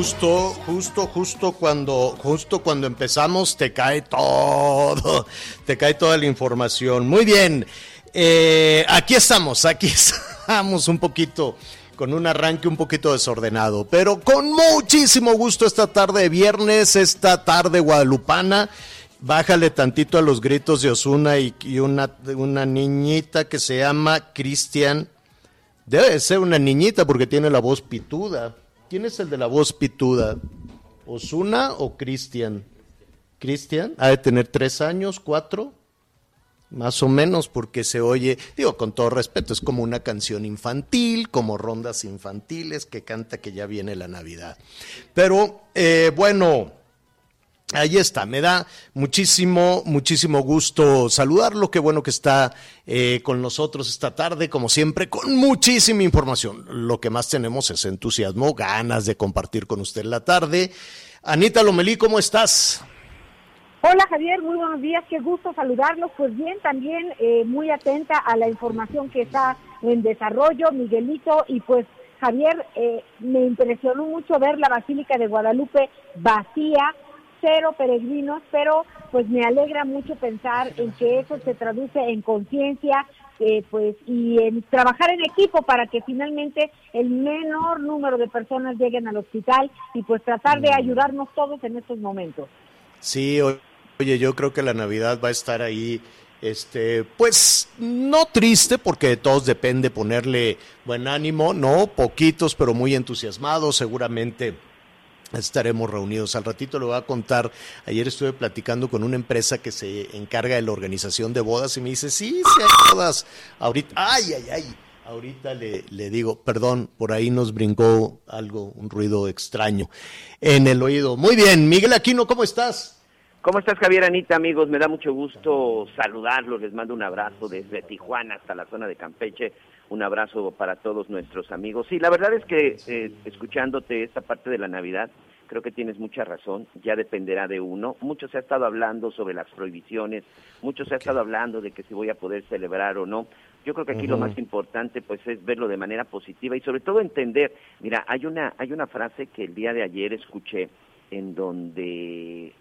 Justo, justo, justo cuando, justo cuando empezamos te cae todo, te cae toda la información. Muy bien, eh, aquí estamos, aquí estamos un poquito con un arranque un poquito desordenado, pero con muchísimo gusto esta tarde de viernes, esta tarde guadalupana. Bájale tantito a los gritos de Osuna y, una, una niñita que se llama Cristian. Debe de ser una niñita porque tiene la voz pituda. ¿Quién es el de la voz pituda? ¿Osuna o Cristian? ¿Cristian? Ha de tener tres años, cuatro, más o menos, porque se oye, digo, con todo respeto, es como una canción infantil, como rondas infantiles que canta que ya viene la Navidad. Pero eh, bueno, Ahí está, me da muchísimo, muchísimo gusto saludarlo. Qué bueno que está eh, con nosotros esta tarde, como siempre, con muchísima información. Lo que más tenemos es entusiasmo, ganas de compartir con usted la tarde. Anita Lomelí, ¿cómo estás? Hola Javier, muy buenos días, qué gusto saludarlos. Pues bien, también eh, muy atenta a la información que está en desarrollo, Miguelito, y pues Javier, eh, me impresionó mucho ver la Basílica de Guadalupe vacía, cero peregrinos, pero pues me alegra mucho pensar en que eso se traduce en conciencia, eh, pues y en trabajar en equipo para que finalmente el menor número de personas lleguen al hospital y pues tratar de ayudarnos todos en estos momentos. Sí, oye, yo creo que la Navidad va a estar ahí, este, pues no triste, porque de todos depende ponerle buen ánimo, no, poquitos, pero muy entusiasmados, seguramente estaremos reunidos. Al ratito le voy a contar, ayer estuve platicando con una empresa que se encarga de la organización de bodas y me dice, sí, sí hay bodas. Ahorita, ay, ay, ay. Ahorita le, le digo, perdón, por ahí nos brincó algo, un ruido extraño en el oído. Muy bien, Miguel Aquino, ¿cómo estás? ¿Cómo estás, Javier Anita, amigos? Me da mucho gusto saludarlos. Les mando un abrazo desde Tijuana hasta la zona de Campeche. Un abrazo para todos nuestros amigos. Sí, la verdad es que eh, escuchándote esta parte de la Navidad, creo que tienes mucha razón. Ya dependerá de uno. Mucho se ha estado hablando sobre las prohibiciones. Mucho se ha estado hablando de que si voy a poder celebrar o no. Yo creo que aquí lo más importante pues es verlo de manera positiva y sobre todo entender. Mira, hay una hay una frase que el día de ayer escuché en donde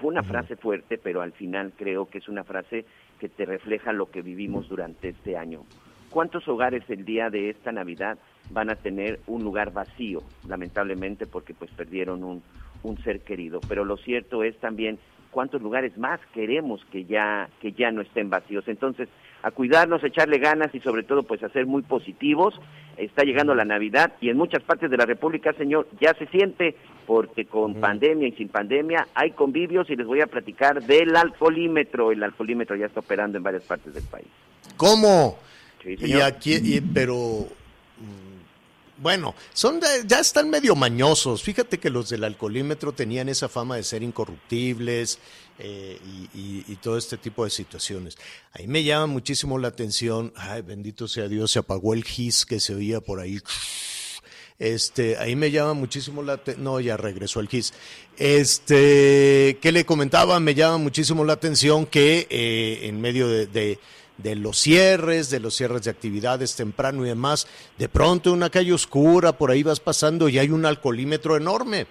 fue una frase fuerte, pero al final creo que es una frase que te refleja lo que vivimos durante este año. ¿Cuántos hogares el día de esta Navidad van a tener un lugar vacío, lamentablemente porque pues perdieron un, un ser querido? Pero lo cierto es también cuántos lugares más queremos que ya que ya no estén vacíos. Entonces, a cuidarnos, a echarle ganas y sobre todo pues a ser muy positivos. Está llegando la Navidad y en muchas partes de la República, señor, ya se siente porque con pandemia y sin pandemia hay convivios y les voy a platicar del alcoholímetro. El alcoholímetro ya está operando en varias partes del país. ¿Cómo? Sí, Y aquí, y- pero mm, bueno, son de- ya están medio mañosos. Fíjate que los del alcoholímetro tenían esa fama de ser incorruptibles eh, y, y- y todo este tipo de situaciones. Ahí me llama muchísimo la atención. Ay, bendito sea Dios, se apagó el gis que se oía por ahí. Este, ahí me llama muchísimo la atención. No, ya regresó el GIS. Este, que le comentaba, me llama muchísimo la atención que eh, en medio de, de, de los cierres, de los cierres de actividades temprano y demás, de pronto una calle oscura, por ahí vas pasando y hay un alcoholímetro enorme.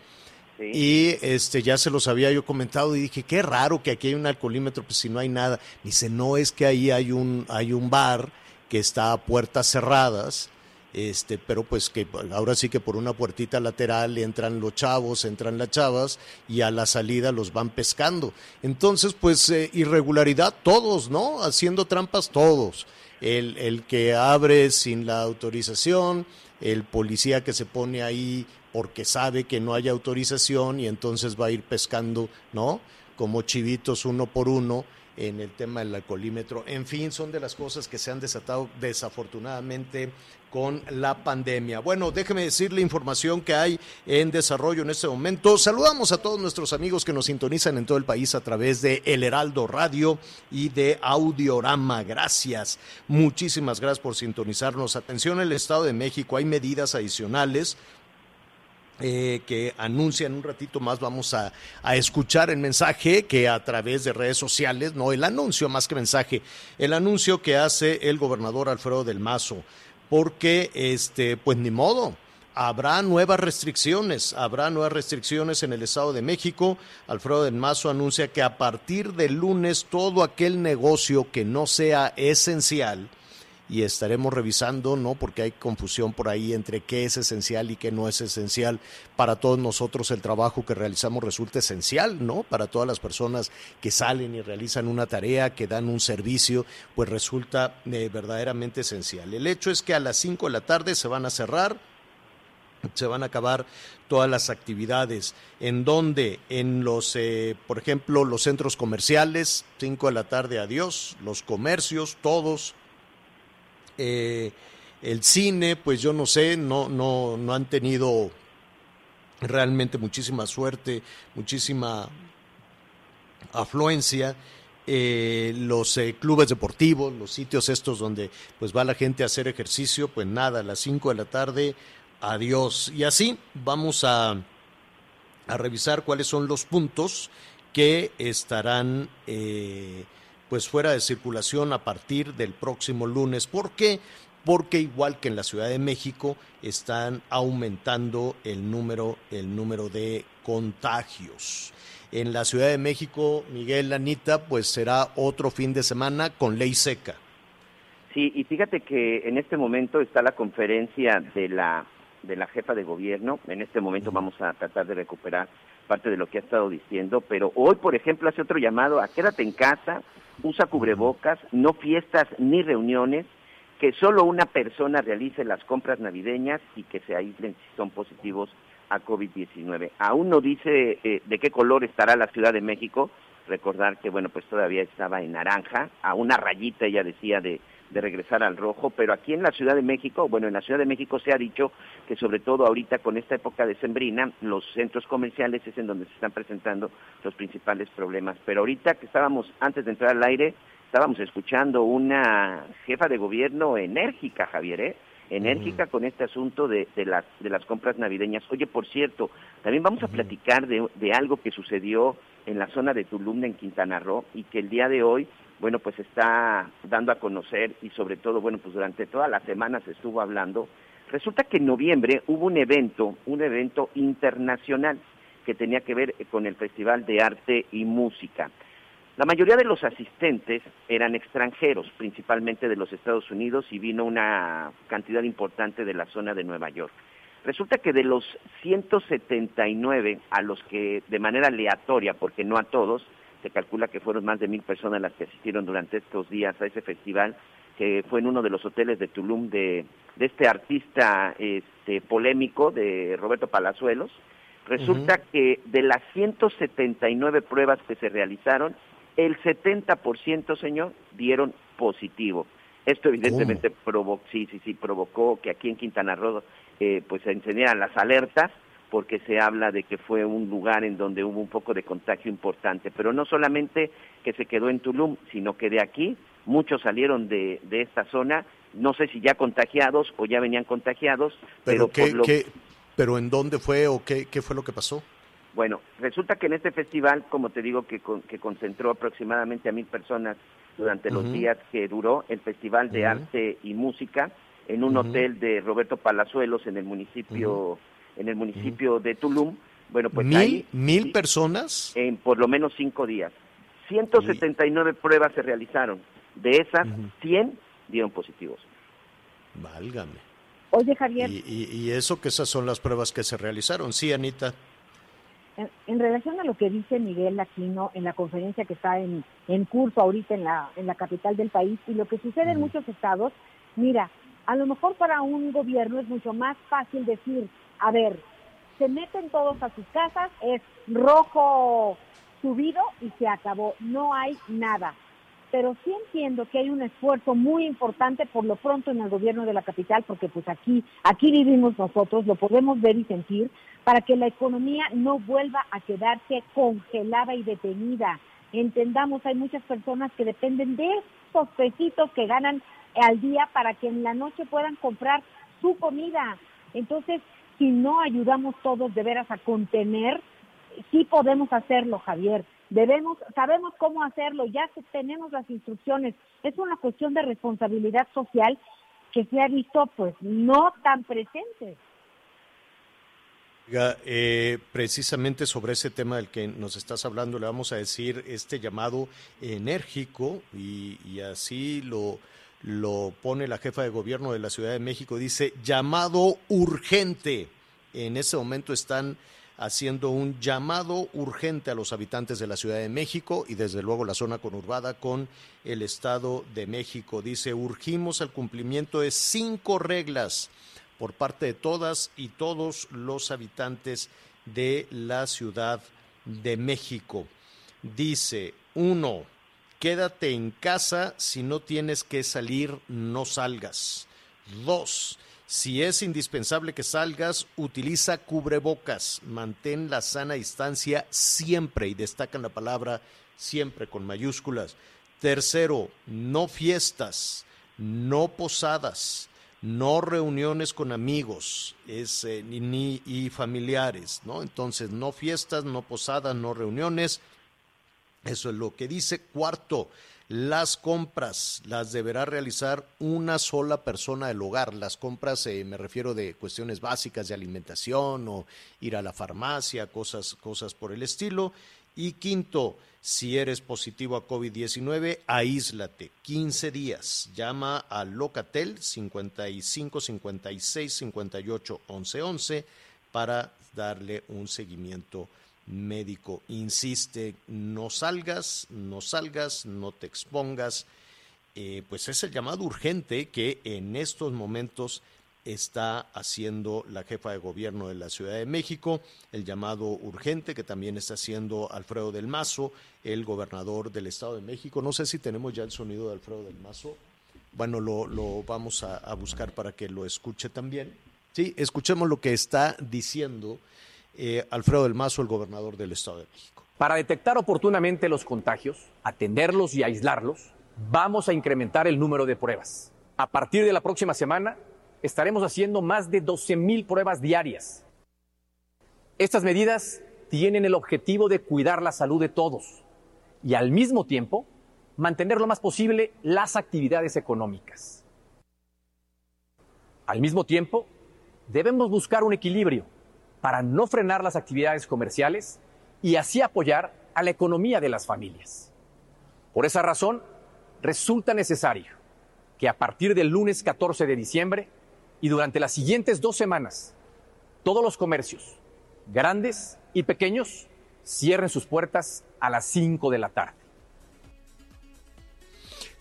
Sí. Y este ya se los había yo comentado y dije, qué raro que aquí hay un alcoholímetro, pues si no hay nada. Dice, no, es que ahí hay un, hay un bar que está a puertas cerradas, este, pero pues que ahora sí que por una puertita lateral entran los chavos, entran las chavas y a la salida los van pescando. Entonces, pues eh, irregularidad todos, ¿no? Haciendo trampas todos. El, el que abre sin la autorización, el policía que se pone ahí porque sabe que no hay autorización y entonces va a ir pescando, ¿no? Como chivitos uno por uno en el tema del alcoholímetro. En fin, son de las cosas que se han desatado desafortunadamente con la pandemia. Bueno, déjeme decirle información que hay en desarrollo en este momento. Saludamos a todos nuestros amigos que nos sintonizan en todo el país a través de El Heraldo Radio y de Audiorama. Gracias. Muchísimas gracias por sintonizarnos. Atención, el Estado de México, hay medidas adicionales eh, que anuncian un ratito más. Vamos a, a, escuchar el mensaje que a través de redes sociales, no el anuncio más que mensaje, el anuncio que hace el gobernador Alfredo del Mazo, porque este, pues ni modo. Habrá nuevas restricciones, habrá nuevas restricciones en el Estado de México. Alfredo del Mazo anuncia que a partir del lunes todo aquel negocio que no sea esencial, y estaremos revisando, ¿no? Porque hay confusión por ahí entre qué es esencial y qué no es esencial. Para todos nosotros el trabajo que realizamos resulta esencial, ¿no? Para todas las personas que salen y realizan una tarea, que dan un servicio, pues resulta eh, verdaderamente esencial. El hecho es que a las 5 de la tarde se van a cerrar, se van a acabar todas las actividades. ¿En donde En los, eh, por ejemplo, los centros comerciales, 5 de la tarde, adiós, los comercios, todos eh, el cine, pues yo no sé, no, no, no han tenido realmente muchísima suerte, muchísima afluencia. Eh, los eh, clubes deportivos, los sitios estos donde pues va la gente a hacer ejercicio, pues nada, a las 5 de la tarde, adiós. Y así vamos a, a revisar cuáles son los puntos que estarán pues fuera de circulación a partir del próximo lunes. ¿Por qué? Porque igual que en la Ciudad de México están aumentando el número, el número de contagios. En la Ciudad de México, Miguel Anita, pues será otro fin de semana con ley seca. Sí, y fíjate que en este momento está la conferencia de la de la jefa de gobierno. En este momento vamos a tratar de recuperar parte de lo que ha estado diciendo, pero hoy, por ejemplo, hace otro llamado a quédate en casa, usa cubrebocas, no fiestas ni reuniones, que solo una persona realice las compras navideñas y que se aíslen si son positivos a COVID-19. Aún no dice eh, de qué color estará la Ciudad de México, recordar que bueno, pues todavía estaba en naranja, a una rayita ella decía de de regresar al rojo, pero aquí en la Ciudad de México, bueno, en la Ciudad de México se ha dicho que sobre todo ahorita con esta época de sembrina, los centros comerciales es en donde se están presentando los principales problemas. Pero ahorita que estábamos, antes de entrar al aire, estábamos escuchando una jefa de gobierno enérgica, Javier, ¿eh? enérgica con este asunto de, de, las, de las compras navideñas. Oye, por cierto, también vamos a platicar de, de algo que sucedió en la zona de Tulum, en Quintana Roo, y que el día de hoy bueno, pues está dando a conocer y sobre todo, bueno, pues durante toda la semana se estuvo hablando. Resulta que en noviembre hubo un evento, un evento internacional que tenía que ver con el Festival de Arte y Música. La mayoría de los asistentes eran extranjeros, principalmente de los Estados Unidos, y vino una cantidad importante de la zona de Nueva York. Resulta que de los 179 a los que de manera aleatoria, porque no a todos, se calcula que fueron más de mil personas las que asistieron durante estos días a ese festival, que fue en uno de los hoteles de Tulum de, de este artista este, polémico de Roberto Palazuelos. Resulta uh -huh. que de las 179 pruebas que se realizaron, el 70%, señor, dieron positivo. Esto evidentemente provocó, sí, sí, sí, provocó que aquí en Quintana Roo eh, pues se encendieran las alertas porque se habla de que fue un lugar en donde hubo un poco de contagio importante, pero no solamente que se quedó en Tulum, sino que de aquí muchos salieron de, de esta zona no sé si ya contagiados o ya venían contagiados, pero, pero, ¿qué, por lo qué- pero en dónde fue o qué, qué fue lo que pasó? Bueno, resulta que en este festival, como te digo, que, con- que concentró aproximadamente a mil personas durante los días que duró el Festival de. Arte y Música en un hotel de Roberto Palazuelos en el municipio en el municipio de Tulum. Bueno, pues ¿Mil, ahí mil personas? en por lo menos cinco días. 179 pruebas se realizaron. De esas, Ujú. 100 dieron positivos. Válgame. Oye, Javier, Y, y- y eso que esas son las pruebas que se realizaron. Sí, Anita. en, en relación a lo que dice Miguel Aquino en la conferencia que está en, en curso ahorita en la, en la capital del país y lo que sucede en muchos estados, mira, a lo mejor para un gobierno es mucho más fácil decir, a ver, se meten todos a sus casas, es rojo subido y se acabó, no hay nada. Pero sí entiendo que hay un esfuerzo muy importante por lo pronto en el gobierno de la capital, porque pues aquí, aquí vivimos nosotros, lo podemos ver y sentir, para que la economía no vuelva a quedarse congelada y detenida. Entendamos, hay muchas personas que dependen de estos pesitos que ganan al día para que en la noche puedan comprar su comida. Entonces, si no ayudamos todos de veras a contener, sí podemos hacerlo, Javier. Debemos, sabemos cómo hacerlo, ya tenemos las instrucciones. Es una cuestión de responsabilidad social que se ha visto, pues, no tan presente. Eh, precisamente sobre ese tema del que nos estás hablando, le vamos a decir este llamado enérgico y, y así lo, lo pone la jefa de gobierno de la Ciudad de México, dice llamado urgente. En ese momento están haciendo un llamado urgente a los habitantes de la Ciudad de México y desde luego la zona conurbada con el Estado de México. Dice, urgimos al cumplimiento de cinco reglas por parte de todas y todos los habitantes de la Ciudad de México. Dice, uno, quédate en casa, si no tienes que salir, no salgas. Dos, si es indispensable que salgas, utiliza cubrebocas, mantén la sana distancia siempre, y destacan la palabra siempre con mayúsculas. Tercero, no fiestas, no posadas, no reuniones con amigos eh, ni, ni- y familiares, ¿no? Entonces, no fiestas, no posadas, no reuniones. Eso es lo que dice. Cuarto, las compras las deberá realizar una sola persona del hogar. Las compras, eh, me refiero de cuestiones básicas de alimentación o ir a la farmacia, cosas, cosas por el estilo. Y quinto, si eres positivo a COVID-19, aíslate 15 días. Llama al Locatel 55 56 58 11 11 para darle un seguimiento médico. Insiste, no salgas, no salgas, no te expongas. Eh, pues es el llamado urgente que en estos momentos está haciendo la jefa de gobierno de la Ciudad de México, el llamado urgente que también está haciendo Alfredo del Mazo, el gobernador del Estado de México. No sé si tenemos ya el sonido de Alfredo del Mazo. Bueno, lo, lo vamos a, a buscar para que lo escuche también. Sí, escuchemos lo que está diciendo eh, Alfredo del Mazo, el gobernador del Estado de México. Para detectar oportunamente los contagios, atenderlos y aislarlos, vamos a incrementar el número de pruebas. A partir de la próxima semana, estaremos haciendo más de 12.000 pruebas diarias. Estas medidas tienen el objetivo de cuidar la salud de todos y al mismo tiempo mantener lo más posible las actividades económicas. Al mismo tiempo, debemos buscar un equilibrio para no frenar las actividades comerciales y así apoyar a la economía de las familias. Por esa razón, resulta necesario que a partir del lunes 14 de diciembre y durante las siguientes dos semanas, todos los comercios, grandes y pequeños, cierren sus puertas a las 5 de la tarde.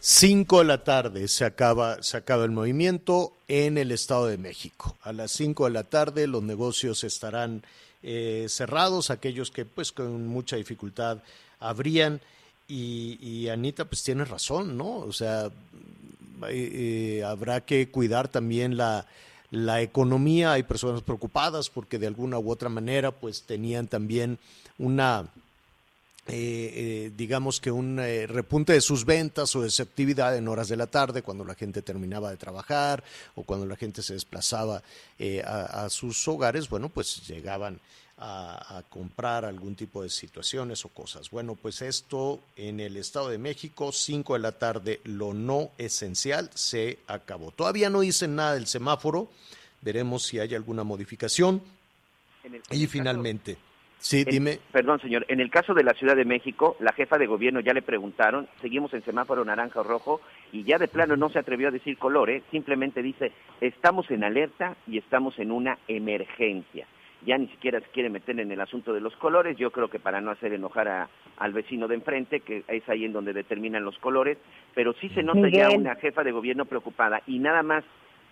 5 de la tarde se acaba, se acaba el movimiento en el Estado de México. A las 5 de la tarde los negocios estarán eh, cerrados, aquellos que pues con mucha dificultad abrían. Y, Anita pues tiene razón, ¿no? O sea, eh, habrá que cuidar también la, la economía. Hay personas preocupadas porque de alguna u otra manera pues tenían también una eh, eh, digamos que un eh, repunte de sus ventas o de su actividad en horas de la tarde, cuando la gente terminaba de trabajar o cuando la gente se desplazaba eh, a, a sus hogares, bueno, pues llegaban a, a comprar algún tipo de situaciones o cosas. Bueno, pues esto en el Estado de México, 5 de la tarde, lo no esencial se acabó. Todavía no dicen nada del semáforo, veremos si hay alguna modificación. Y finalmente, sí, En- dime. Perdón, señor. En el caso de la Ciudad de México, la jefa de gobierno ya le preguntaron, seguimos en semáforo naranja o rojo, y ya de plano no se atrevió a decir color, ¿eh? simplemente dice, estamos en alerta y estamos en una emergencia. Ya ni siquiera se quiere meter en el asunto de los colores, yo creo que para no hacer enojar a- al vecino de enfrente, que es ahí en donde determinan los colores, pero sí se nota ya una jefa de gobierno preocupada. Y nada más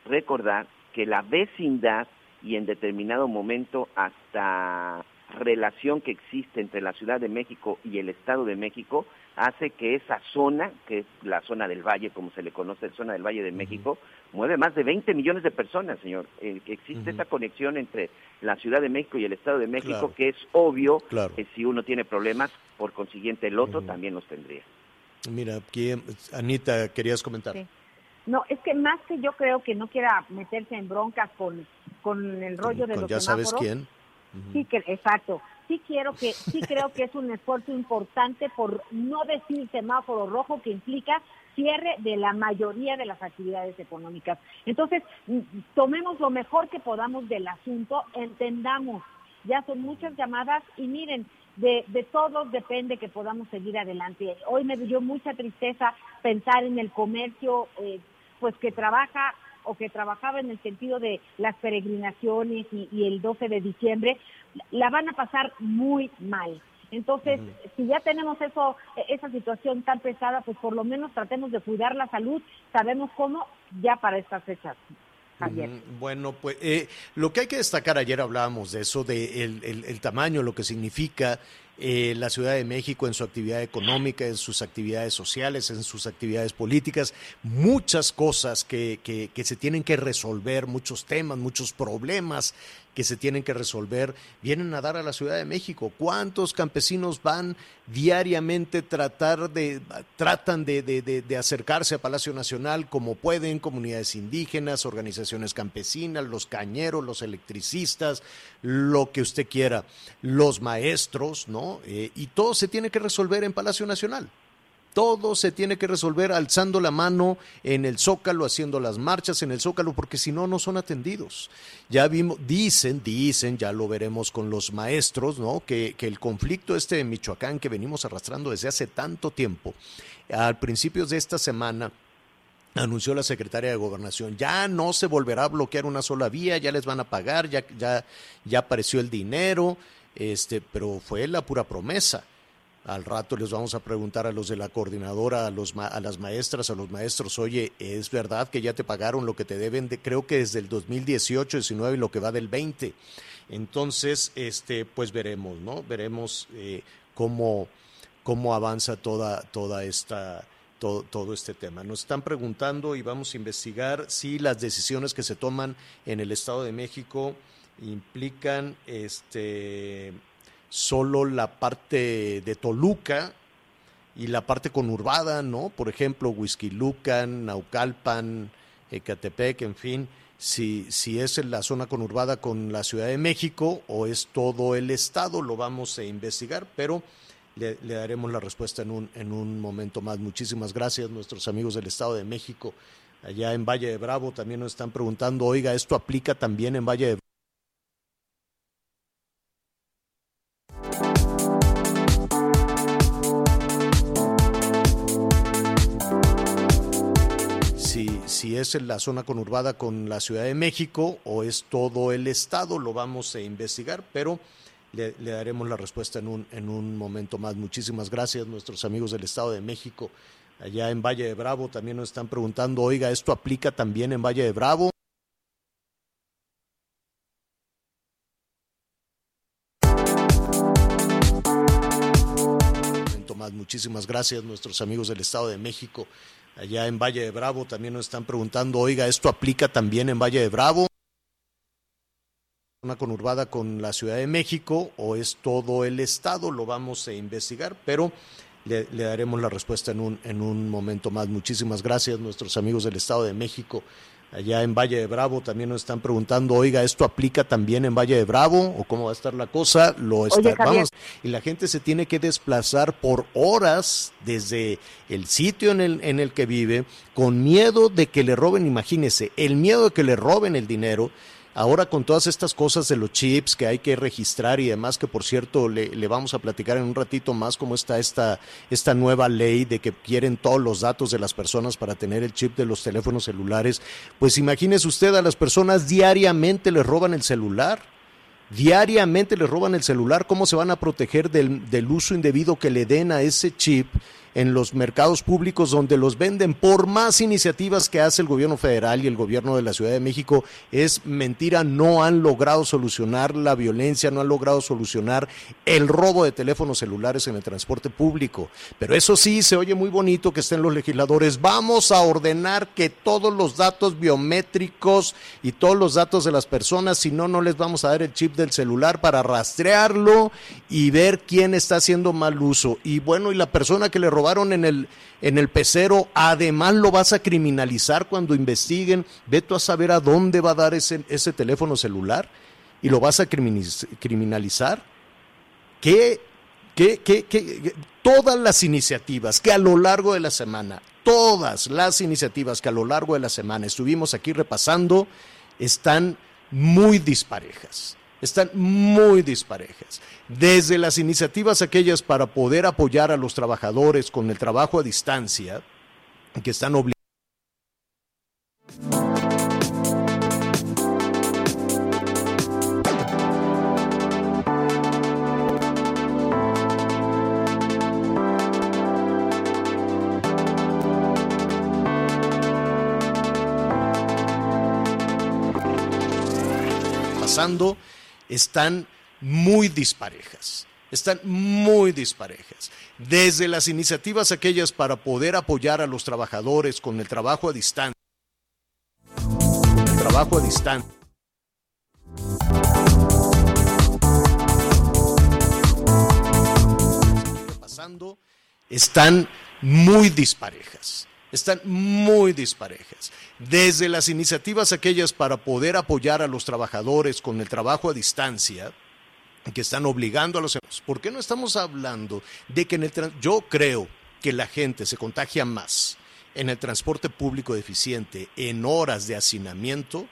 recordar que la vecindad y en determinado momento hasta relación que existe entre la Ciudad de México y el Estado de México hace que esa zona, que es la zona del Valle, como se le conoce, zona del Valle de México, mueve más de 20 millones de personas, señor. Eh, que existe esa conexión entre la Ciudad de México y el Estado de México, Claro. que es obvio Claro. que si uno tiene problemas, por consiguiente el otro también los tendría. Mira, aquí, Anita, querías comentar. Sí. No, es que más que yo creo que no quiera meterse en broncas con, con el rollo de Con los ya sabes quién. Sí, que, exacto. Sí quiero que, sí creo que es un esfuerzo importante por no decir semáforo rojo que implica cierre de la mayoría de las actividades económicas. Entonces, mm, tomemos lo mejor que podamos del asunto, entendamos, ya son muchas llamadas y miren, de, de todos depende que podamos seguir adelante. Hoy me dio mucha tristeza pensar en el comercio, eh, pues que trabaja o que trabajaba en el sentido de las peregrinaciones y, y el 12 de diciembre, la van a pasar muy mal. Entonces, si ya tenemos eso, e- esa situación tan pesada, pues por lo menos tratemos de cuidar la salud. Sabemos cómo ya para estas fechas, Javier. Bueno, pues eh, lo que hay que destacar, ayer hablábamos de eso, de el, el- el tamaño, lo que significa eh, la Ciudad de México en su actividad económica, en sus actividades sociales, en sus actividades políticas, muchas cosas que, que- que se tienen que resolver, muchos temas, muchos problemas que se tienen que resolver, vienen a dar a la Ciudad de México. ¿Cuántos campesinos van diariamente tratar de, tratan de, de- de- acercarse a Palacio Nacional como pueden, comunidades indígenas, organizaciones campesinas, los cañeros, los electricistas, lo que usted quiera, los maestros, ¿no? Eh, y todo se tiene que resolver en Palacio Nacional. Todo se tiene que resolver alzando la mano en el zócalo, haciendo las marchas en el zócalo, porque si no, no son atendidos. Ya vimos, dicen, dicen, ya lo veremos con los maestros, ¿no? Que, que el conflicto este de Michoacán que venimos arrastrando desde hace tanto tiempo, al principios de esta semana, anunció la secretaria de Gobernación, ya no se volverá a bloquear una sola vía, ya les van a pagar, ya, ya, ya apareció el dinero, este, pero fue la pura promesa. Al rato les vamos a preguntar a los de la coordinadora, a, los, ma- a las maestras, a los maestros, oye, ¿es verdad que ya te pagaron lo que te deben de, creo que desde el 2018, 19 y lo que va del 20? Entonces, este, pues veremos, ¿no? Veremos eh, cómo, cómo avanza toda, toda esta, todo, todo este tema. Nos están preguntando y vamos a investigar si las decisiones que se toman en el Estado de México implican este solo la parte de Toluca y la parte conurbada, ¿no? Por ejemplo, Huizquilucan, Naucalpan, Ecatepec, en fin, si, si es la zona conurbada con la Ciudad de México o es todo el estado, lo vamos a investigar, pero le, daremos la respuesta en un, en un momento más. Muchísimas gracias, nuestros amigos del Estado de México. Allá en Valle de Bravo también nos están preguntando, oiga, ¿esto aplica también en Valle de si, si es la zona conurbada con la Ciudad de México o es todo el estado, lo vamos a investigar, pero le, daremos la respuesta en un, en un momento más. Muchísimas gracias, nuestros amigos del Estado de México. Allá en Valle de Bravo también nos están preguntando, oiga, ¿esto aplica también en Valle de Bravo? Muchísimas gracias, nuestros amigos del Estado de México. Allá en Valle de Bravo también nos están preguntando, oiga, ¿esto aplica también en Valle de Bravo? zona conurbada con la Ciudad de México o es todo el estado, lo vamos a investigar, pero le, le daremos la respuesta en un, en un momento más. Muchísimas gracias, nuestros amigos del Estado de México. Allá en Valle de Bravo también nos están preguntando, oiga, ¿esto aplica también en Valle de Bravo o cómo va a estar la cosa? Lo está, Oye, vamos, y la gente se tiene que desplazar por horas desde el sitio en el, en el que vive con miedo de que le roben, imagínese, el miedo de que le roben el dinero. Ahora con todas estas cosas de los chips que hay que registrar y demás, que por cierto le, le vamos a platicar en un ratito más cómo está esta, esta nueva ley de que quieren todos los datos de las personas para tener el chip de los teléfonos celulares, pues imagínese usted a las personas diariamente les roban el celular. Diariamente les roban el celular, ¿cómo se van a proteger del, del uso indebido que le den a ese chip en los mercados públicos donde los venden por más iniciativas que hace el gobierno federal y el gobierno de la Ciudad de México? Es mentira, no han logrado solucionar la violencia, no han logrado solucionar el robo de teléfonos celulares en el transporte público. Pero eso sí, se oye muy bonito que estén los legisladores. Vamos a ordenar que todos los datos biométricos y todos los datos de las personas, si no, no les vamos a dar el chip del celular para rastrearlo y ver quién está haciendo mal uso. Y bueno, y la persona que le robaron en el, en el pecero, además lo vas a criminalizar cuando investiguen. Ve a saber a dónde va a dar ese, ese teléfono celular y lo vas a criminalizar. ¿Qué, qué, qué, qué- todas las iniciativas que a lo largo de la semana, todas las iniciativas que a lo largo de la semana estuvimos aquí repasando, están muy disparejas. Están muy disparejas. Desde las iniciativas aquellas para poder apoyar a los trabajadores con el trabajo a distancia, que están obligados. pasando están muy disparejas. Están muy disparejas. Desde las iniciativas aquellas para poder apoyar a los trabajadores con el trabajo a distancia. El trabajo a distancia. pasando están muy disparejas. Están muy disparejas. Desde las iniciativas aquellas para poder apoyar a los trabajadores con el trabajo a distancia, que están obligando a los... ¿Por qué no estamos hablando de que en el... Yo creo que la gente se contagia más en el transporte público deficiente en horas de hacinamiento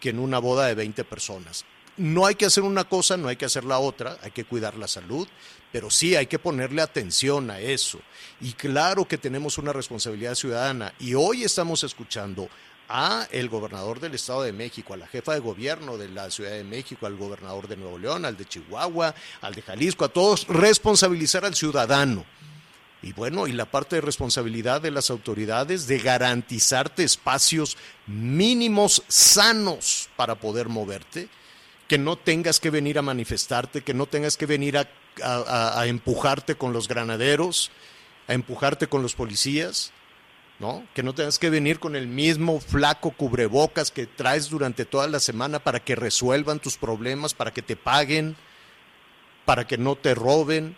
que en una boda de 20 personas. No hay que hacer una cosa, no hay que hacer la otra, hay que cuidar la salud, pero sí hay que ponerle atención a eso. Y claro que tenemos una responsabilidad ciudadana y hoy estamos escuchando a el gobernador del Estado de México, a la jefa de gobierno de la Ciudad de México, al gobernador de Nuevo León, al de Chihuahua, al de Jalisco, a todos responsabilizar al ciudadano. Y bueno, y la parte de responsabilidad de las autoridades de garantizarte espacios mínimos sanos para poder moverte, que no tengas que venir a manifestarte, que no tengas que venir a, a- empujarte con los granaderos, a empujarte con los policías, ¿no? Que no tengas que venir con el mismo flaco cubrebocas que traes durante toda la semana para que resuelvan tus problemas, para que te paguen, para que no te roben,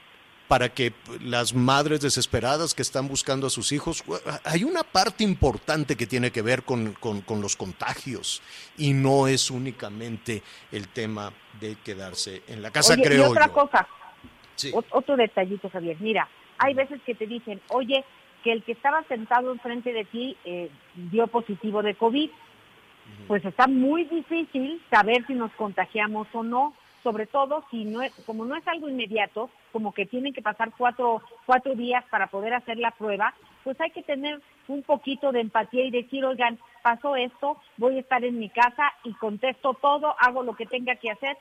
para que las madres desesperadas que están buscando a sus hijos, hay una parte importante que tiene que ver con, con- con los contagios y no es únicamente el tema de quedarse en la casa, Oye, y creo otra yo. cosa, Sí. otro detallito, Javier. Mira, hay veces que te dicen, oye, que el que estaba sentado enfrente de ti eh, dio positivo de COVID. Pues está muy difícil saber si nos contagiamos o no, sobre todo si no es, como no es algo inmediato, como que tienen que pasar cuatro, cuatro días para poder hacer la prueba, pues hay que tener un poquito de empatía y decir, oigan, pasó esto, voy a estar en mi casa y contesto todo, hago lo que tenga que hacer.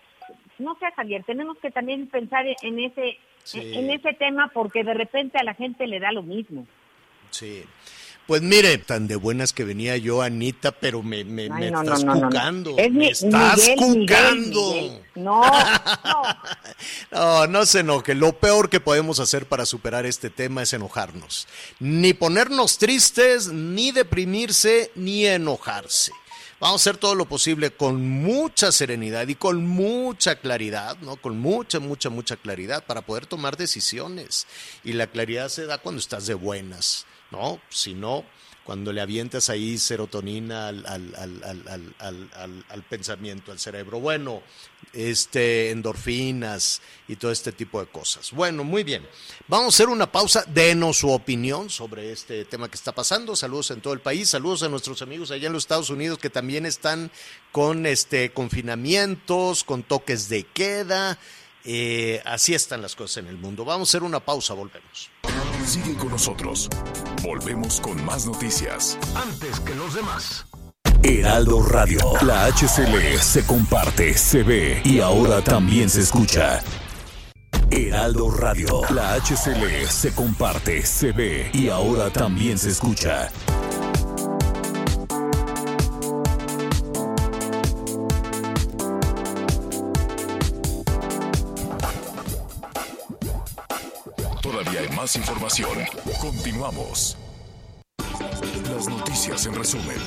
No sé, Javier, tenemos que también pensar en ese, Sí. en ese tema porque de repente a la gente le da lo mismo. Sí. Pues mire, tan de buenas que venía yo, Anita, pero me, me, Ay, me no, estás no, no, no. cucando. Es me estás Miguel, Miguel, cucando. Miguel. No, no. No, no se enoje. Lo peor que podemos hacer para superar este tema es enojarnos. Ni ponernos tristes, ni deprimirse, ni enojarse. Vamos a hacer todo lo posible con mucha serenidad y con mucha claridad, ¿no? Con mucha, mucha, mucha claridad para poder tomar decisiones. Y la claridad se da cuando estás de buenas, ¿no? Si no, cuando le avientas ahí serotonina al, al, al, al, pensamiento, al cerebro. Bueno, este, endorfinas y todo este tipo de cosas. Bueno, muy bien. Vamos a hacer una pausa. Denos su opinión sobre este tema que está pasando. Saludos en todo el país. Saludos a nuestros amigos allá en los Estados Unidos que también están con este confinamientos, con toques de queda. Eh, así están las cosas en el mundo. Vamos a hacer una pausa, volvemos. Sigue con nosotros. Volvemos con más noticias. Antes que los demás. Heraldo Radio. La HCL se comparte, se ve y ahora también se escucha. Heraldo Radio. La HCL se comparte, se ve y ahora también se escucha. Información. Continuamos. Las noticias en resumen.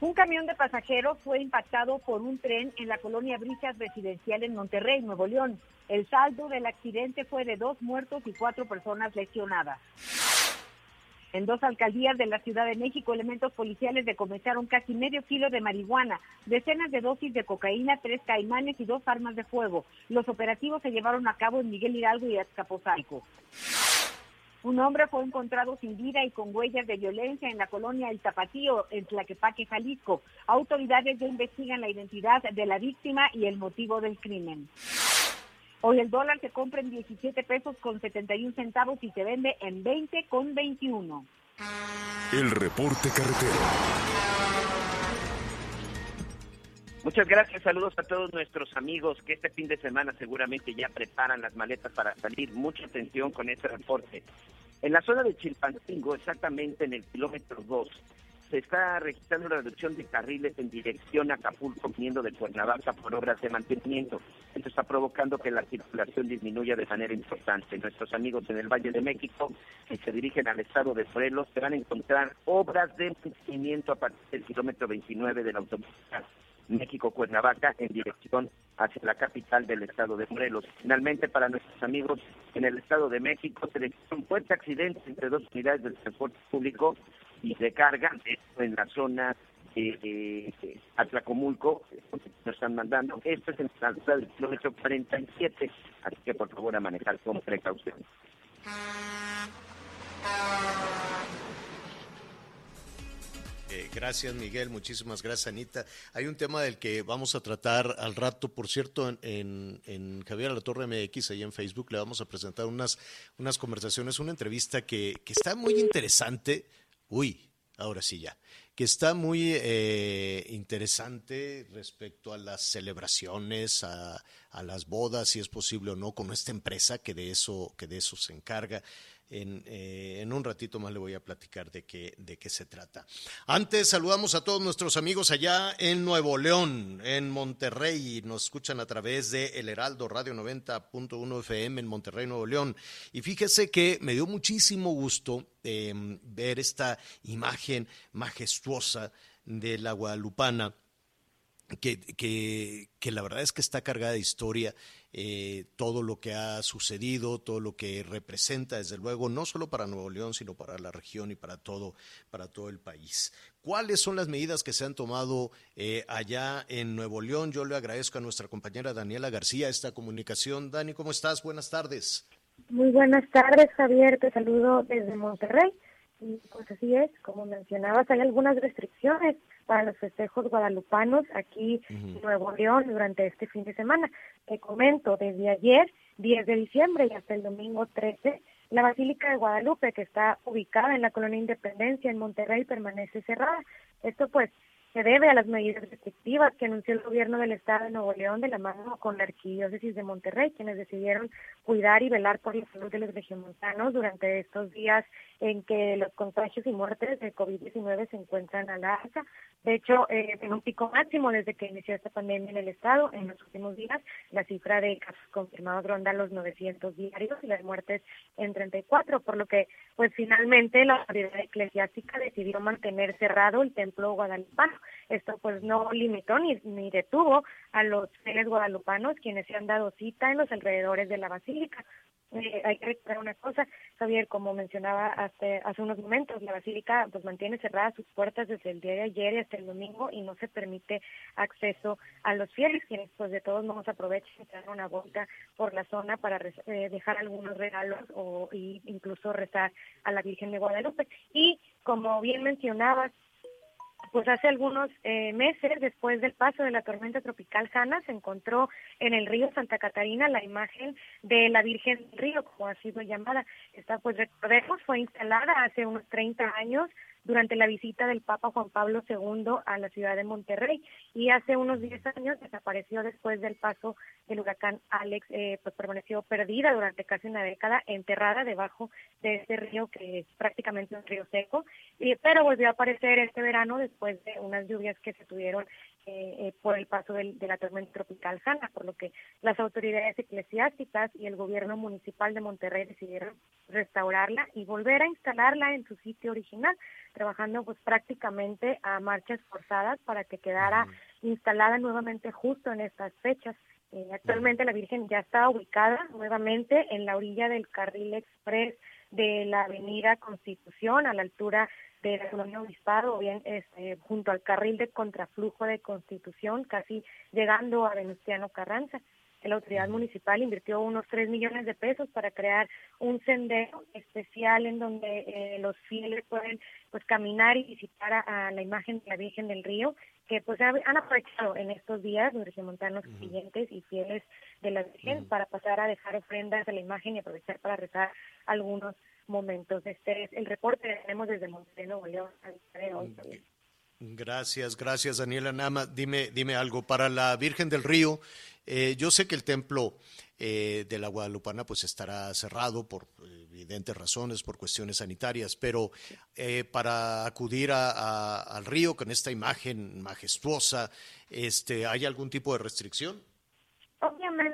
Un camión de pasajeros fue impactado por un tren en la colonia Brisas Residencial en Monterrey, Nuevo León. El saldo del accidente fue de dos muertos y cuatro personas lesionadas. En dos alcaldías de la Ciudad de México, elementos policiales decomisaron casi medio kilo de marihuana, decenas de dosis de cocaína, tres caimanes y dos armas de fuego. Los operativos se llevaron a cabo en Miguel Hidalgo y Azcapotzalco. Un hombre fue encontrado sin vida y con huellas de violencia en la colonia El Tapatío, en Tlaquepaque, Jalisco. Autoridades ya investigan la identidad de la víctima y el motivo del crimen. Hoy el dólar se compra en 17 pesos con 71 centavos y se vende en 20 con 21. El reporte carretero. Muchas gracias, saludos a todos nuestros amigos que este fin de semana seguramente ya preparan las maletas para salir. Mucha atención con este reporte. En la zona de Chilpancingo, exactamente en el kilómetro 2, se está registrando una reducción de carriles en dirección a Acapulco, viniendo de Cuernavaca por obras de mantenimiento. Esto está provocando que la circulación disminuya de manera importante. Nuestros amigos en el Valle de México, que se dirigen al estado de Morelos, se van a encontrar obras de mantenimiento a partir del kilómetro 29 de la autopista México-Cuernavaca en dirección hacia la capital del estado de Morelos. Finalmente, para nuestros amigos en el estado de México, se registró un fuerte accidente entre dos unidades del transporte público y de carga esto en la zona de eh, Atlacomulco, nos están mandando. Esto es en la altura del kilómetro 47, así que por favor a manejar con precaución. Eh, gracias, Miguel. Muchísimas gracias, Anita. Hay un tema del que vamos a tratar al rato, por cierto, en, en, en Javier La Torre MX, ahí en Facebook, le vamos a presentar unas, unas conversaciones, una entrevista que, que está muy interesante. Uy, ahora sí ya. Que está muy eh, interesante respecto a las celebraciones, a, a las bodas, si es posible o no, con esta empresa que de eso, que de eso se encarga. En, eh, en, un ratito más le voy a platicar de qué, de qué se trata. Antes saludamos a todos nuestros amigos allá en Nuevo León, en Monterrey. Nos escuchan a través de El Heraldo Radio 90.1 FM en Monterrey, Nuevo León. Y fíjese que me dio muchísimo gusto eh, ver esta imagen majestuosa de la Guadalupana. Que, que, la verdad es que está cargada de historia, eh, todo lo que ha sucedido, todo lo que representa, desde luego, no solo para Nuevo León, sino para la región y para todo, para todo el país. ¿Cuáles son las medidas que se han tomado eh, allá en Nuevo León? Yo le agradezco a nuestra compañera Daniela García esta comunicación. Dani, ¿cómo estás? Buenas tardes. Muy buenas tardes, Javier. Te saludo desde Monterrey. Y pues así es, como mencionabas, hay algunas restricciones para los festejos guadalupanos aquí uh -huh. en Nuevo León durante este fin de semana. Te comento, desde ayer, 10 de diciembre y hasta el domingo 13, la Basílica de Guadalupe, que está ubicada en la colonia Independencia en Monterrey, permanece cerrada. Esto pues se debe a las medidas restrictivas que anunció el gobierno del estado de Nuevo León de la mano con la arquidiócesis de Monterrey, quienes decidieron cuidar y velar por la salud de los regiomontanos durante estos días en que los contagios y muertes de COVID-19 se encuentran a la alza. De hecho, eh, en un pico máximo desde que inició esta pandemia en el estado, en los últimos días, las cifra de casos confirmados ronda los 900 diarios y las muertes en 34, por lo que pues finalmente la autoridad eclesiástica decidió mantener cerrado el templo guadalupano. Esto pues no limitó ni, ni detuvo a los fieles guadalupanos quienes se han dado cita en los alrededores de la basílica. Eh, hay que recordar una cosa, Javier, como mencionaba hace, hace unos momentos, la basílica pues mantiene cerradas sus puertas desde el día de ayer y hasta el domingo y no se permite acceso a los fieles, quienes pues de todos modos aprovechan y dan una vuelta por la zona para eh, dejar algunos regalos o incluso rezar a la Virgen de Guadalupe. Y como bien mencionabas, pues hace algunos eh, meses, después del paso de la tormenta tropical Hanna, se encontró en el río Santa Catarina la imagen de la Virgen del Río, como ha sido llamada. Esta, pues recordemos, fue instalada hace unos 30 años durante la visita del Papa Juan Pablo II a la ciudad de Monterrey. Y hace unos 10 años desapareció después del paso del huracán Alex, eh, pues permaneció perdida durante casi una década, enterrada debajo de este río que es prácticamente un río seco, y, pero volvió a aparecer este verano después de unas lluvias que se tuvieron eh, eh, por el paso del- de la tormenta tropical Hanna, por lo que las autoridades eclesiásticas y el gobierno municipal de Monterrey decidieron restaurarla y volver a instalarla en su sitio original, trabajando pues prácticamente a marchas forzadas para que quedara instalada nuevamente justo en estas fechas. Eh, actualmente la Virgen ya está ubicada nuevamente en la orilla del carril express de la Avenida Constitución, a la altura de la Colonia Obispado, o bien este, junto al carril de contraflujo de Constitución, casi llegando a Venustiano Carranza. La autoridad municipal invirtió unos 3 millones de pesos para crear un sendero especial en donde eh, los fieles pueden pues caminar y visitar a, a la imagen de la Virgen del Río, que pues ha- han aprovechado en estos días los regiomontanos clientes y fieles de la Virgen para pasar a dejar ofrendas a la imagen y aprovechar para rezar algunos momentos. Este es el reporte que tenemos desde Monterrey, Nuevo León, de hoy. Gracias, gracias Daniela Nama. Dime, dime algo, para la Virgen del Río, eh, yo sé que el templo eh, de la Guadalupana pues estará cerrado por evidentes razones, por cuestiones sanitarias, pero eh, para acudir a- a- al río con esta imagen majestuosa, este, ¿hay algún tipo de restricción? Obviamente,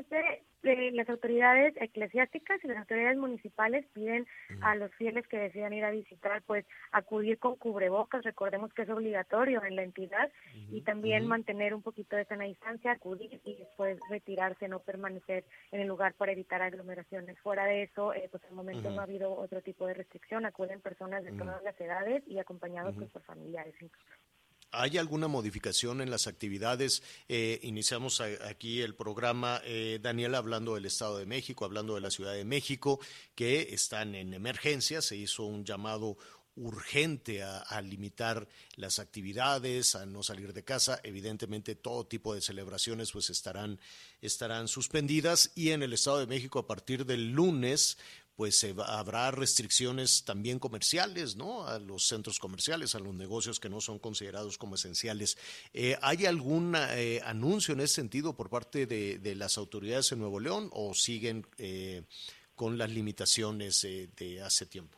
las autoridades eclesiásticas y las autoridades municipales piden a los fieles que decidan ir a visitar, pues acudir con cubrebocas, recordemos que es obligatorio en la entidad, y también mantener un poquito de sana distancia, acudir y después retirarse, no permanecer en el lugar para evitar aglomeraciones. Fuera de eso, eh, pues al momento no ha habido otro tipo de restricción, acuden personas de Ujú. todas las edades y acompañados pues, por familiares incluso. ¿Hay alguna modificación en las actividades? Eh, iniciamos aquí el programa, eh, Daniela, hablando del Estado de México, hablando de la Ciudad de México, que están en emergencia. Se hizo un llamado urgente a, a limitar las actividades, a no salir de casa. Evidentemente, todo tipo de celebraciones pues estarán, estarán suspendidas. Y en el Estado de México, a partir del lunes, pues va- habrá restricciones también comerciales, ¿no? A los centros comerciales, a los negocios que no son considerados como esenciales. Eh, ¿Hay algún eh, anuncio en ese sentido por parte de, de las autoridades en Nuevo León o siguen eh, con las limitaciones eh, de hace tiempo?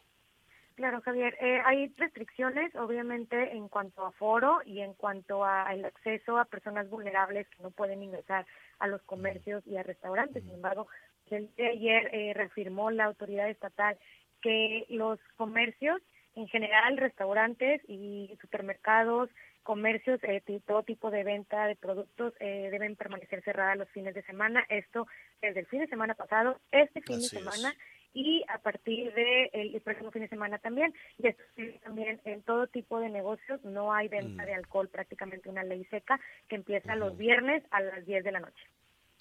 Claro, Javier. Eh, hay restricciones, obviamente, en cuanto a foro y en cuanto a- al acceso a personas vulnerables que no pueden ingresar a los comercios y a restaurantes. Sin embargo, el día de ayer eh, reafirmó la autoridad estatal que los comercios, en general, restaurantes y supermercados, comercios, eh, todo tipo de venta de productos eh, deben permanecer cerradas los fines de semana. Esto desde el fin de semana pasado, este fin Así de es. semana y a partir del el próximo fin de semana también. Y esto también en todo tipo de negocios no hay venta Mm. de alcohol, prácticamente una ley seca que empieza los viernes a las 10 de la noche.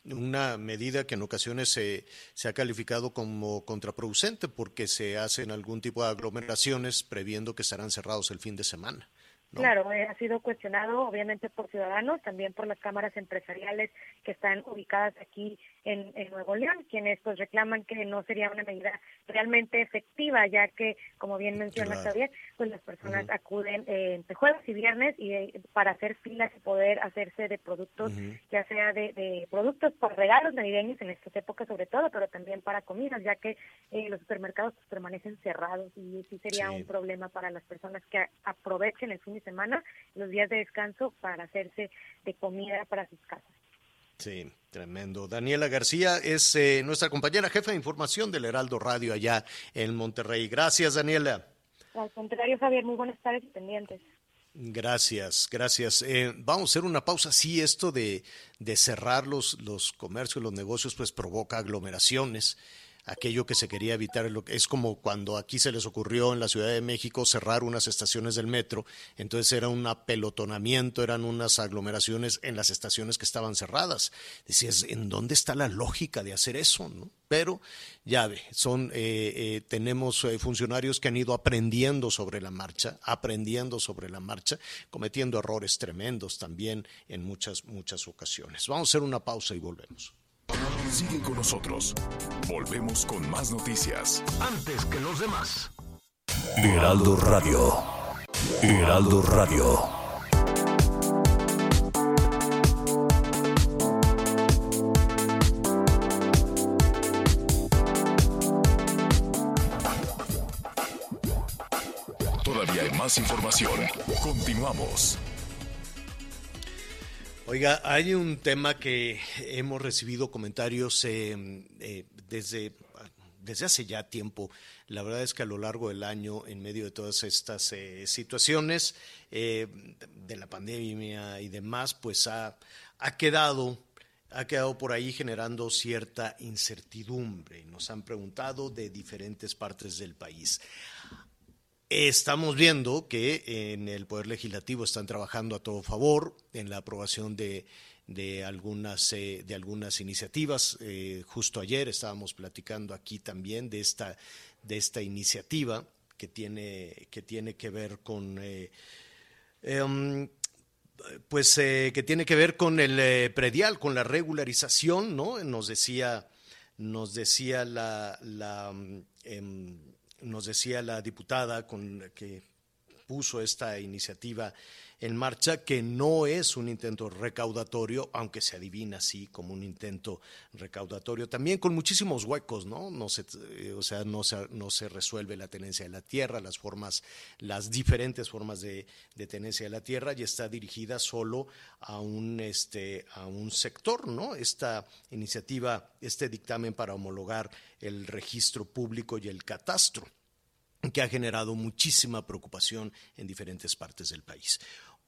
Una medida que en ocasiones se, se ha calificado como contraproducente porque se hacen algún tipo de aglomeraciones previendo que estarán cerrados el fin de semana. Claro, eh, ha sido cuestionado obviamente por ciudadanos, también por las cámaras empresariales que están ubicadas aquí en, en Nuevo León, quienes pues reclaman que no sería una medida realmente efectiva, ya que, como bien menciona Claro. Javier, pues las personas acuden eh, entre jueves y viernes y eh, para hacer filas y poder hacerse de productos, ya sea de, de productos por regalos navideños en estas épocas sobre todo, pero también para comidas, ya que eh, los supermercados pues, permanecen cerrados y sí sería Sí. un problema para las personas que aprovechen el fin de semana, los días de descanso para hacerse de comida para sus casas. Sí, tremendo. Daniela García es eh, nuestra compañera jefa de información del Heraldo Radio allá en Monterrey. Gracias, Daniela. Al contrario, Javier, muy buenas tardes y pendientes. Gracias, gracias. Eh, vamos a hacer una pausa. Sí, esto de, de cerrar los, los comercios, los negocios, pues provoca aglomeraciones aquello que se quería evitar. Es como cuando aquí se les ocurrió en la Ciudad de México cerrar unas estaciones del metro, entonces era un apelotonamiento, eran unas aglomeraciones en las estaciones que estaban cerradas. Decías, ¿en dónde está la lógica de hacer eso? ¿no? Pero ya ve, son, eh, eh, tenemos eh, funcionarios que han ido aprendiendo sobre la marcha, aprendiendo sobre la marcha, cometiendo errores tremendos también en muchas, muchas ocasiones. Vamos a hacer una pausa y volvemos. Sigue con nosotros. Volvemos con más noticias. Antes que los demás. Heraldo Radio. Heraldo Radio. Todavía hay más información. Continuamos. Oiga, hay un tema que hemos recibido comentarios eh, eh, desde, desde hace ya tiempo. La verdad es que a lo largo del año, en medio de todas estas eh, situaciones de la pandemia y demás, pues ha, ha quedado ha quedado por ahí generando cierta incertidumbre. Nos han preguntado de diferentes partes del país. Estamos viendo que en el Poder Legislativo están trabajando a todo favor en la aprobación de, de algunas, eh, de algunas iniciativas. Eh, justo ayer estábamos platicando aquí también de esta, de esta iniciativa que tiene, que tiene que ver con... Eh, em, pues que tiene que ver con el predial, con la regularización, ¿no? Nos decía, nos decía la, em, nos decía la diputada con que puso esta iniciativa en marcha que no es un intento recaudatorio, aunque se adivina así como un intento recaudatorio, también con muchísimos huecos, ¿no? no se, eh, o sea, no se, no se resuelve la tenencia de la tierra, las formas, las diferentes formas de, tenencia de la tierra y está dirigida solo a un, este, a un sector, ¿no? Esta iniciativa, este dictamen para homologar el registro público y el catastro que ha generado muchísima preocupación en diferentes partes del país.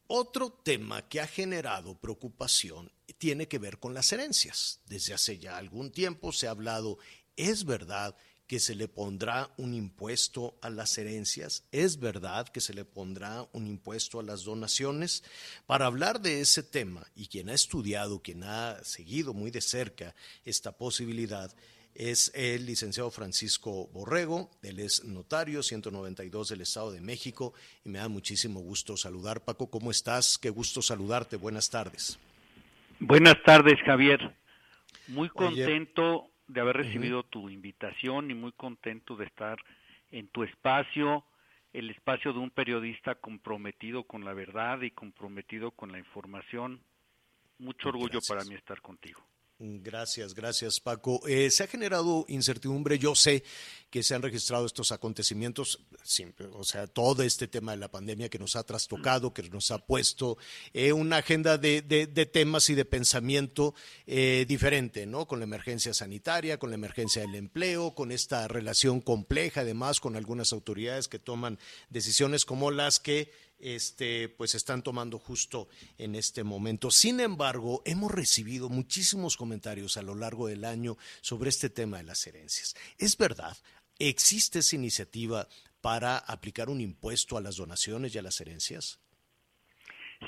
Otro tema que ha generado preocupación tiene que ver con las herencias. Desde hace ya algún tiempo se ha hablado, es verdad que se le pondrá un impuesto a las herencias, es verdad que se le pondrá un impuesto a las donaciones. Para hablar de ese tema, y quien ha estudiado, quien ha seguido muy de cerca esta posibilidad, es el licenciado Francisco Borrego, él es notario 192 del Estado de México y me da muchísimo gusto saludar. Paco, ¿cómo estás? Qué gusto saludarte. Buenas tardes. Buenas tardes, Javier. Muy contento de haber recibido tu invitación y muy contento de estar en tu espacio, el espacio de un periodista comprometido con la verdad y comprometido con la información. Mucho orgullo Gracias. para mí estar contigo. Gracias, gracias Paco. Eh, se ha generado incertidumbre, yo sé que se han registrado estos acontecimientos, o sea, todo este tema de la pandemia que nos ha trastocado, que nos ha puesto eh, una agenda de, de- de temas y de pensamiento eh, diferente, ¿no? Con la emergencia sanitaria, con la emergencia del empleo, con esta relación compleja además con algunas autoridades que toman decisiones como las que este, pues están tomando justo en este momento. Sin embargo, hemos recibido muchísimos comentarios a lo largo del año sobre este tema de las herencias. Es verdad, existe esa iniciativa para aplicar un impuesto a las donaciones y a las herencias.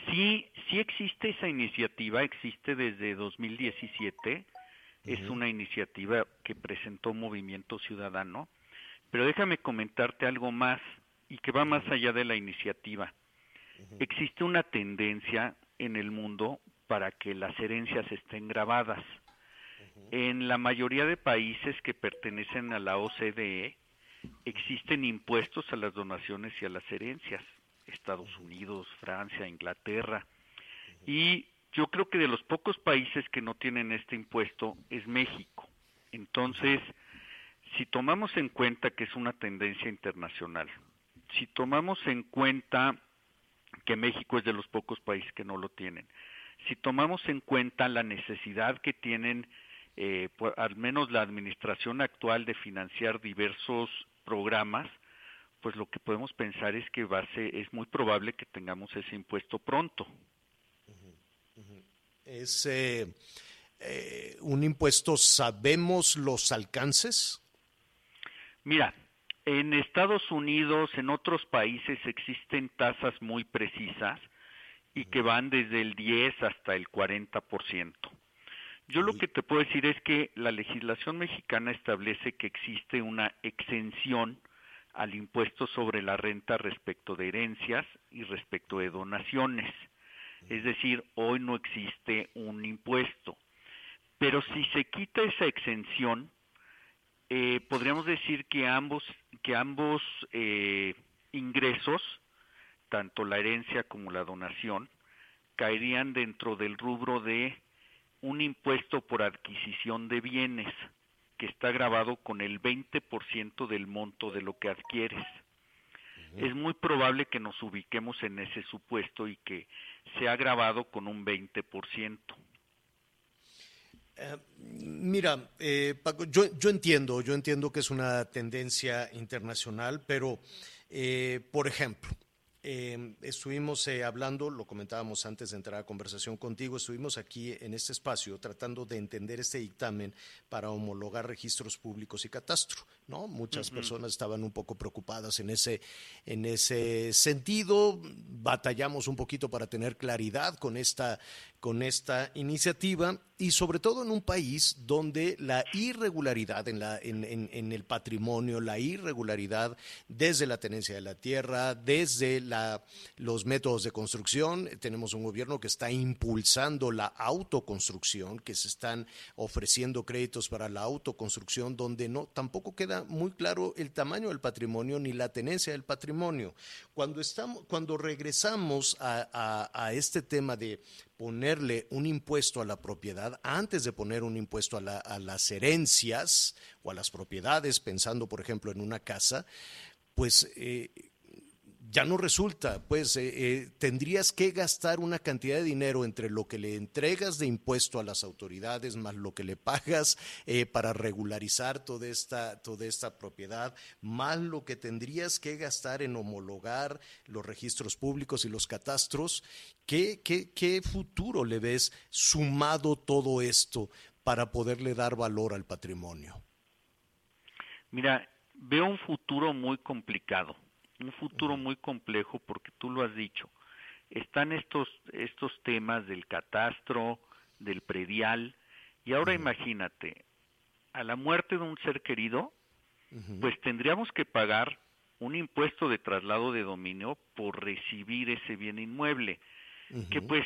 Sí, sí existe esa iniciativa, existe desde 2017. Es una iniciativa que presentó Movimiento Ciudadano. Pero déjame comentarte algo más y que va más allá de la iniciativa. Existe una tendencia en el mundo para que las herencias estén grabadas. En la mayoría de países que pertenecen a la OCDE existen impuestos a las donaciones y a las herencias. Estados Unidos, Francia, Inglaterra. Y yo creo que de los pocos países que no tienen este impuesto es México. Entonces, si tomamos en cuenta que es una tendencia internacional, si tomamos en cuenta que México es de los pocos países que no lo tienen, si tomamos en cuenta la necesidad que tienen, eh, por- al menos la administración actual, de financiar diversos programas, pues lo que podemos pensar es que va a ser- es muy probable que tengamos ese impuesto pronto. Es eh, eh, un impuesto, ¿sabemos los alcances? Mira, en Estados Unidos, en otros países existen tasas muy precisas y que van desde el 10 hasta el 40%. Yo lo que te puedo decir es que la legislación mexicana establece que existe una exención al impuesto sobre la renta respecto de herencias y respecto de donaciones. Es decir, hoy no existe un impuesto. Pero si se quita esa exención, eh, podríamos decir que ambos, que ambos eh, ingresos, tanto la herencia como la donación, caerían dentro del rubro de un impuesto por adquisición de bienes, que está grabado con el 20% del monto de lo que adquieres. Es muy probable que nos ubiquemos en ese supuesto y que sea grabado con un 20%. Eh, mira, eh, Paco, yo, yo entiendo, yo entiendo que es una tendencia internacional, pero, eh, por ejemplo, eh, estuvimos eh, hablando, lo comentábamos antes de entrar a conversación contigo, estuvimos aquí en este espacio tratando de entender este dictamen para homologar registros públicos y catastro, ¿no? Muchas personas estaban un poco preocupadas en ese, en ese sentido, batallamos un poquito para tener claridad con esta, con esta iniciativa y sobre todo en un país donde la irregularidad en, la, en, el patrimonio, la irregularidad desde la tenencia de la tierra, desde la, los métodos de construcción, tenemos un gobierno que está impulsando la autoconstrucción, que se están ofreciendo créditos para la autoconstrucción, donde no tampoco queda muy claro el tamaño del patrimonio ni la tenencia del patrimonio. Cuando, estamos, cuando regresamos a este tema de ponerle un impuesto a la propiedad, antes de poner un impuesto a, la- a las herencias o a las propiedades, pensando por ejemplo en una casa, pues eh, ya no resulta, pues eh, eh, tendrías que gastar una cantidad de dinero entre lo que le entregas de impuesto a las autoridades más lo que le pagas eh, para regularizar toda esta, toda esta propiedad, más lo que tendrías que gastar en homologar los registros públicos y los catastros. ¿Qué, qué, qué futuro le ves sumado todo esto para poderle dar valor al patrimonio? Mira, veo un futuro muy complicado, un futuro muy complejo porque tú lo has dicho. Están estos estos temas del catastro, del predial y ahora imagínate, a la muerte de un ser querido, pues tendríamos que pagar un impuesto de traslado de dominio por recibir ese bien inmueble, que pues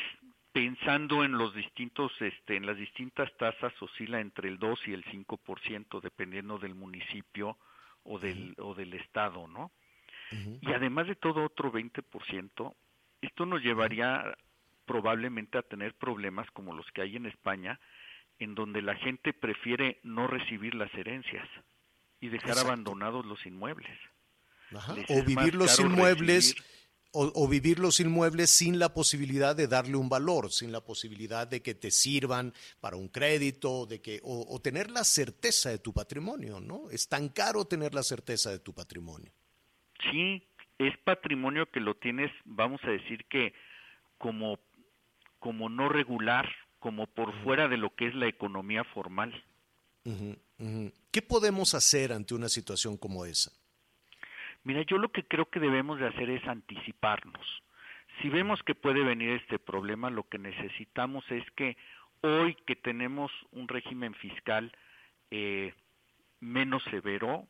pensando en los distintos este en las distintas tasas oscila entre el 2 y el 5% dependiendo del municipio o del o del estado, ¿no? Y además de todo otro 20%, esto nos llevaría probablemente a tener problemas como los que hay en España en donde la gente prefiere no recibir las herencias y dejar Exacto. abandonados los inmuebles. Ajá, O vivir los inmuebles, recibir- o, o vivir los inmuebles sin la posibilidad de darle un valor, sin la posibilidad de que te sirvan para un crédito, de que, o, o tener la certeza de tu patrimonio, ¿no? Es tan caro tener la certeza de tu patrimonio. Sí, es patrimonio que lo tienes, vamos a decir que como como no regular, como por fuera de lo que es la economía formal. ¿Qué podemos hacer ante una situación como esa? Mira, yo lo que creo que debemos de hacer es anticiparnos. Si vemos que puede venir este problema, lo que necesitamos es que hoy que tenemos un régimen fiscal eh, menos severo,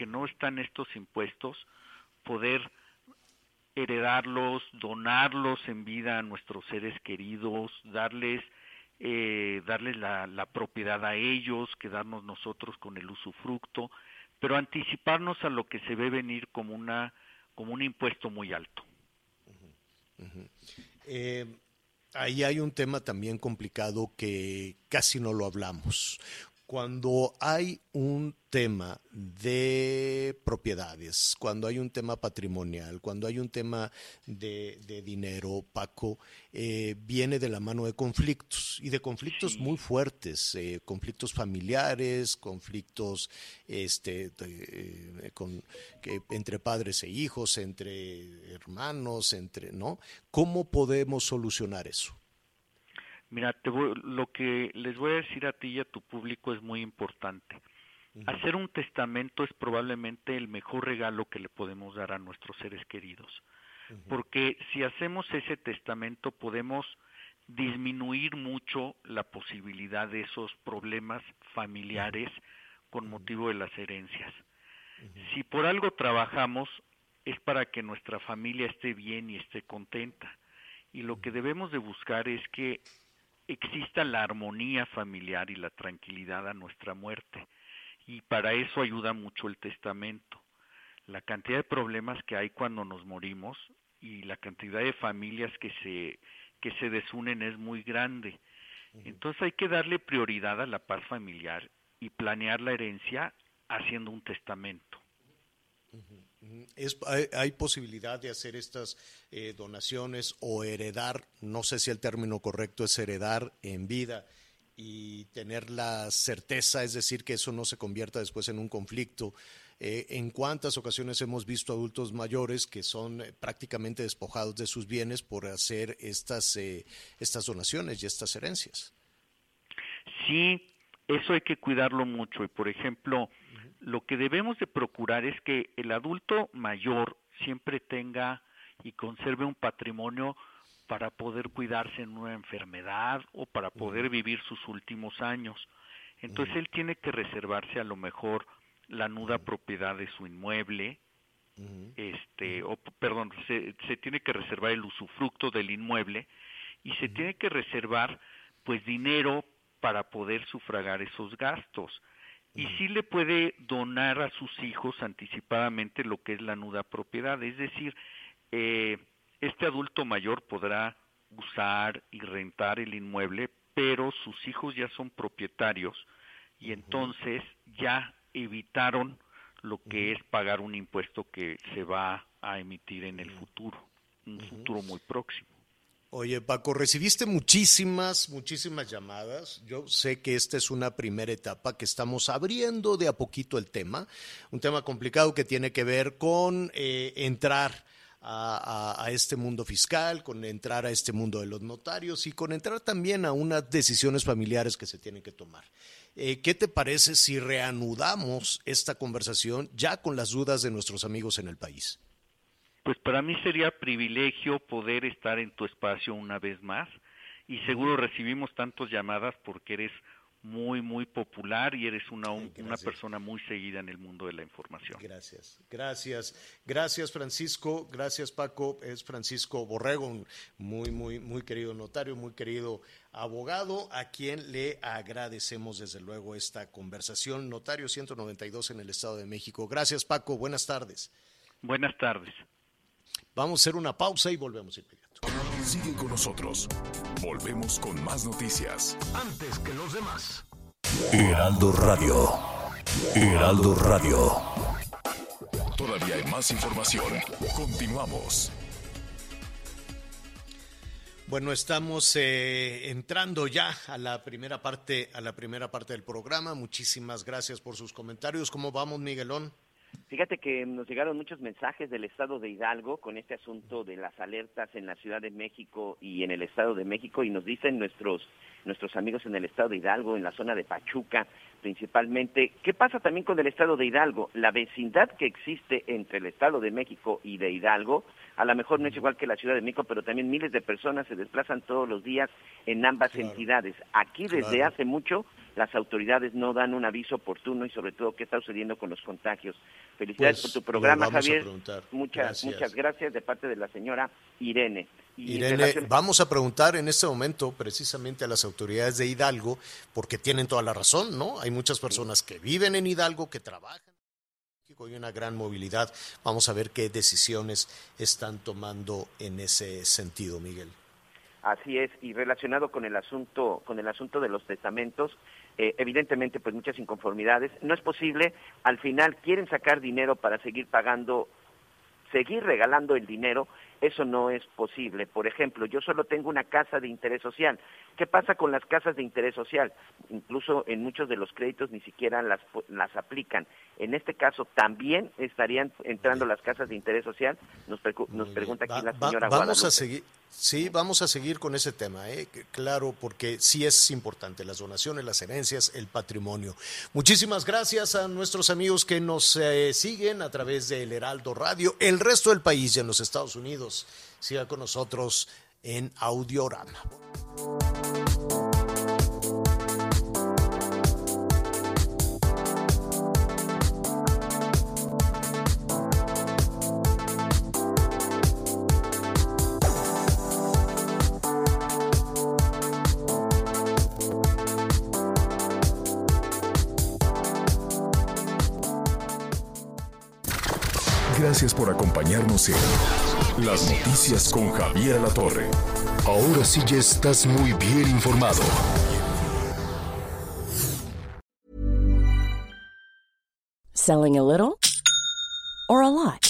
que no están estos impuestos, poder heredarlos, donarlos en vida a nuestros seres queridos, darles eh, darles la, propiedad a ellos, quedarnos nosotros con el usufructo, pero anticiparnos a lo que se ve venir como una como un impuesto muy alto. Eh, ahí hay un tema también complicado que casi no lo hablamos. Cuando hay un tema de propiedades, cuando hay un tema patrimonial, cuando hay un tema de, de dinero, Paco, eh, viene de la mano de conflictos y de conflictos muy fuertes, eh, conflictos familiares, conflictos este, eh, con, que, entre padres e hijos, entre hermanos, entre, ¿no? ¿Cómo podemos solucionar eso? Mira, te voy- lo que les voy a decir a ti y a tu público es muy importante. Hacer un testamento es probablemente el mejor regalo que le podemos dar a nuestros seres queridos, porque si hacemos ese testamento podemos disminuir mucho la posibilidad de esos problemas familiares con motivo de las herencias. Si por algo trabajamos es para que nuestra familia esté bien y esté contenta. Y lo que debemos de buscar es que exista la armonía familiar y la tranquilidad a nuestra muerte. Y para eso ayuda mucho el testamento. La cantidad de problemas que hay cuando nos morimos y la cantidad de familias que se, que se desunen es muy grande. Entonces hay que darle prioridad a la paz familiar y planear la herencia haciendo un testamento. Hay posibilidad de hacer estas eh, donaciones o heredar, no sé si el término correcto es heredar en vida y tener la certeza, es decir, que eso no se convierta después en un conflicto. Eh, ¿En cuántas ocasiones hemos visto adultos mayores que son eh, prácticamente despojados de sus bienes por hacer estas, eh, estas donaciones y estas herencias? Sí, eso hay que cuidarlo mucho y por ejemplo, lo que debemos de procurar es que el adulto mayor siempre tenga y conserve un patrimonio para poder cuidarse en una enfermedad o para poder vivir sus últimos años. Entonces él tiene que reservarse a lo mejor la nuda propiedad de su inmueble, este, o perdón, se, se tiene que reservar el usufructo del inmueble y se tiene que reservar pues dinero para poder sufragar esos gastos. Y sí le puede donar a sus hijos anticipadamente lo que es la nuda propiedad, es decir, eh, este adulto mayor podrá usar y rentar el inmueble, pero sus hijos ya son propietarios y entonces ya evitaron lo que es pagar un impuesto que se va a emitir en el futuro, un futuro muy próximo. Oye, Paco, recibiste muchísimas, muchísimas llamadas. Yo sé que esta es una primera etapa, que estamos abriendo de a poquito el tema, un tema complicado que tiene que ver con eh, entrar a, este mundo fiscal, con entrar a este mundo de los notarios y con entrar también a unas decisiones familiares que se tienen que tomar. Eh, ¿Qué te parece si reanudamos esta conversación ya con las dudas de nuestros amigos en el país? Pues para mí sería privilegio poder estar en tu espacio una vez más y seguro recibimos tantas llamadas porque eres muy, muy popular y eres una, una persona muy seguida en el mundo de la información. Gracias, gracias, gracias Francisco, gracias Paco, es Francisco Borrego, muy, muy, muy querido notario, muy querido abogado, a quien le agradecemos desde luego esta conversación. Notario 192 en el Estado de México. Gracias Paco, buenas tardes. Buenas tardes. Vamos a hacer una pausa y volvemos inmediato. Sigue con nosotros. Volvemos con más noticias. Antes que los demás. Heraldo Radio. Heraldo Radio. Todavía hay más información. Continuamos. Bueno, estamos eh, entrando ya a la primera parte, a la primera parte del programa. Muchísimas gracias por sus comentarios. ¿Cómo vamos, Miguelón? Fíjate que nos llegaron muchos mensajes del estado de Hidalgo con este asunto de las alertas en la Ciudad de México y en el estado de México y nos dicen nuestros nuestros amigos en el estado de Hidalgo, en la zona de Pachuca principalmente, ¿qué pasa también con el estado de Hidalgo? La vecindad que existe entre el estado de México y de Hidalgo, a lo mejor no es igual que la Ciudad de México, pero también miles de personas se desplazan todos los días en ambas entidades. Aquí desde Claro. hace mucho las autoridades no dan un aviso oportuno y sobre todo qué está sucediendo con los contagios. Felicidades Pues, por tu programa, Javier. Muchas, Gracias. muchas gracias de parte de la señora Irene. Irene, vamos a preguntar en este momento precisamente a las autoridades de Hidalgo, porque tienen toda la razón, ¿no? Hay muchas personas que viven en Hidalgo, que trabajan en México, hay una gran movilidad. Vamos a ver qué decisiones están tomando en ese sentido, Miguel. Así es, y relacionado con el asunto, con el asunto de los testamentos, eh, evidentemente pues muchas inconformidades. No es posible, al final quieren sacar dinero para seguir pagando, seguir regalando el dinero, eso no es posible. Por ejemplo, yo solo tengo una casa de interés social. ¿Qué pasa con las casas de interés social? Incluso en muchos de los créditos ni siquiera las, las aplican. En este caso también estarían entrando las casas de interés social. Nos, nos pregunta aquí la Va- señora vamos Guadalupe. a seguir, sí, vamos a seguir con ese tema, ¿eh? Claro, porque sí es importante las donaciones, las herencias, el patrimonio. Muchísimas gracias a nuestros amigos que nos eh, siguen a través del Heraldo Radio, el resto del país y en los Estados Unidos. Siga con nosotros en Audiorama. Gracias por acompañarnos en Las Noticias con Javier La Torre. Ahora sí ya estás muy bien informado. Selling a little or a lot?